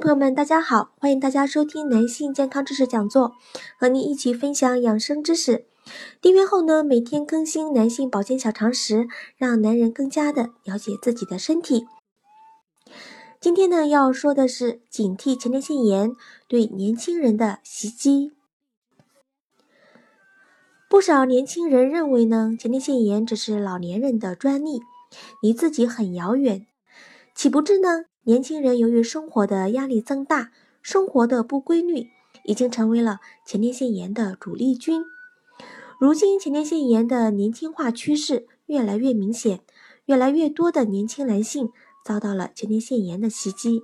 朋友们，大家好，欢迎大家收听男性健康知识讲座，和您一起分享养生知识。订阅后呢，每天更新男性保健小常识，让男人更加的了解自己的身体。今天呢，要说的是警惕前列腺炎对年轻人的袭击。不少年轻人认为呢，前列腺炎只是老年人的专利，离自己很遥远，岂不知呢？年轻人由于生活的压力增大，生活的不规律，已经成为了前列腺炎的主力军。如今，前列腺炎的年轻化趋势越来越明显，越来越多的年轻男性遭到了前列腺炎的袭击。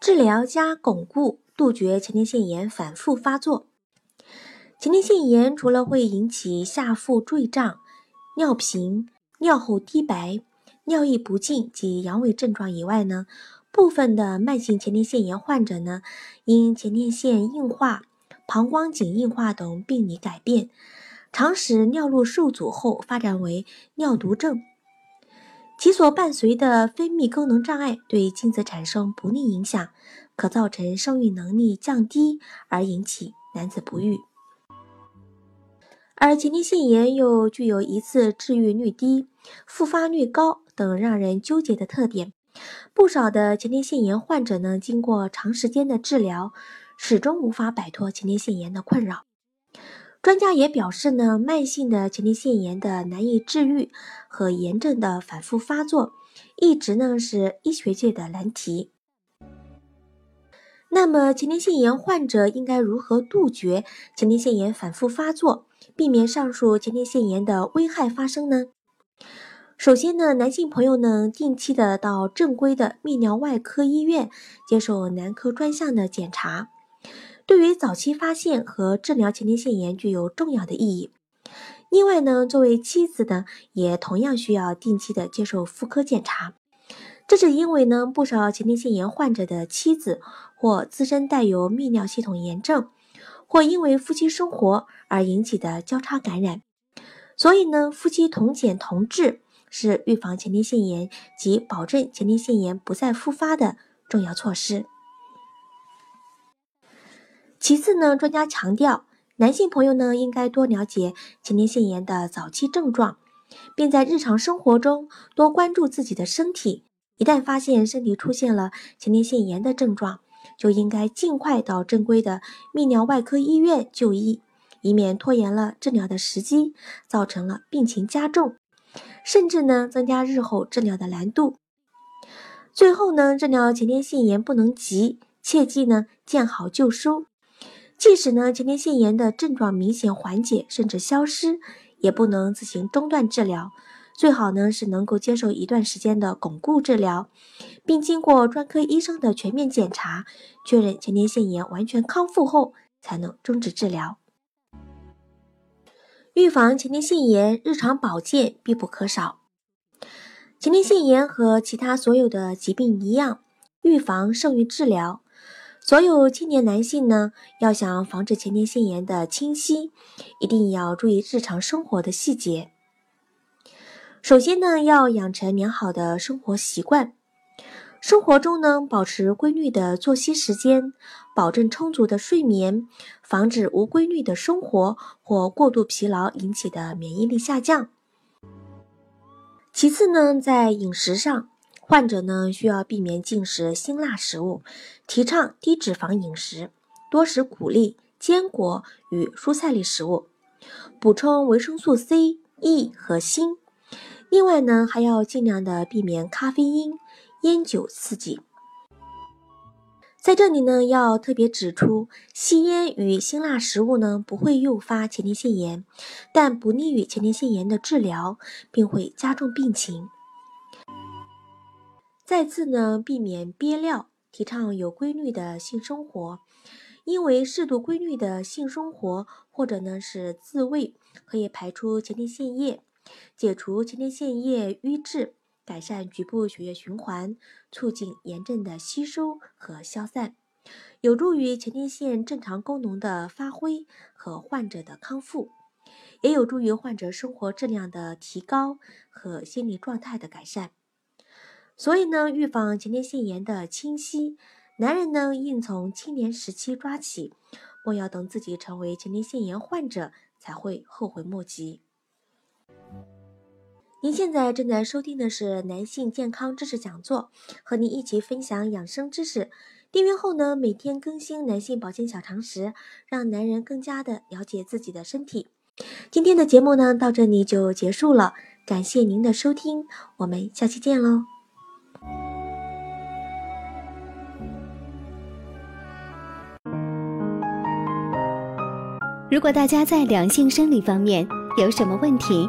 治疗加巩固，杜绝前列腺炎反复发作。前列腺炎除了会引起下腹坠胀、尿频、尿后滴白。尿液不尽及阳痿症状以外呢，部分的慢性前列腺炎患者呢，因前列腺硬化、膀胱颈硬化等病理改变，常使尿路受阻后发展为尿毒症，其所伴随的分泌功能障碍对精子产生不利影响，可造成生育能力降低而引起男子不育。而前列腺炎又具有一次治愈率低、复发率高。等让人纠结的特点，不少的前列腺炎患者呢，经过长时间的治疗，始终无法摆脱前列腺炎的困扰。专家也表示呢，慢性的前列腺炎的难以治愈和炎症的反复发作，一直呢是医学界的难题。那么，前列腺炎患者应该如何杜绝前列腺炎反复发作，避免上述前列腺炎的危害发生呢？首先呢，男性朋友呢，定期的到正规的泌尿外科医院接受男科专项的检查，对于早期发现和治疗前列腺炎具有重要的意义。另外呢，作为妻子呢，也同样需要定期的接受妇科检查。这是因为呢，不少前列腺炎患者的妻子或自身带有泌尿系统炎症，或因为夫妻生活而引起的交叉感染，所以呢，夫妻同检同治。是预防前列腺炎及保证前列腺炎不再复发的重要措施。其次呢，专家强调，男性朋友呢应该多了解前列腺炎的早期症状，并在日常生活中多关注自己的身体。一旦发现身体出现了前列腺炎的症状，就应该尽快到正规的泌尿外科医院就医，以免拖延了治疗的时机，造成了病情加重。甚至呢，增加日后治疗的难度。最后呢，治疗前列腺炎不能急，切记呢见好就收。即使呢前列腺炎的症状明显缓解甚至消失，也不能自行中断治疗。最好呢是能够接受一段时间的巩固治疗，并经过专科医生的全面检查，确认前列腺炎完全康复后，才能终止治疗。预防前列腺炎，日常保健必不可少。前列腺炎和其他所有的疾病一样，预防胜于治疗。所有青年男性呢，要想防止前列腺炎的侵袭，一定要注意日常生活的细节。首先呢，要养成良好的生活习惯。生活中呢，保持规律的作息时间，保证充足的睡眠，防止无规律的生活或过度疲劳引起的免疫力下降。其次呢，在饮食上患者呢需要避免进食辛辣食物，提倡低脂肪饮食，多食谷粒、坚果与蔬菜类食物，补充维生素 C、E 和锌。另外呢，还要尽量的避免咖啡因、烟酒刺激。在这里呢，要特别指出，吸烟与辛辣食物呢不会诱发前列腺炎，但不利于前列腺炎的治疗，并会加重病情。再次呢，避免憋尿，提倡有规律的性生活，因为适度规律的性生活或者呢是自慰，可以排出前列腺液，解除前列腺液瘀滞。改善局部血液循环，促进炎症的吸收和消散，有助于前列腺正常功能的发挥和患者的康复，也有助于患者生活质量的提高和心理状态的改善。所以呢，预防前列腺炎的清晰，男人呢应从青年时期抓起，莫要等自己成为前列腺炎患者才会后悔莫及。您现在正在收听的是男性健康知识讲座，和您一起分享养生知识。订阅后呢，每天更新男性保健小常识，让男人更加的了解自己的身体。今天的节目呢，到这里就结束了，感谢您的收听，我们下期见喽。如果大家在两性生理方面有什么问题，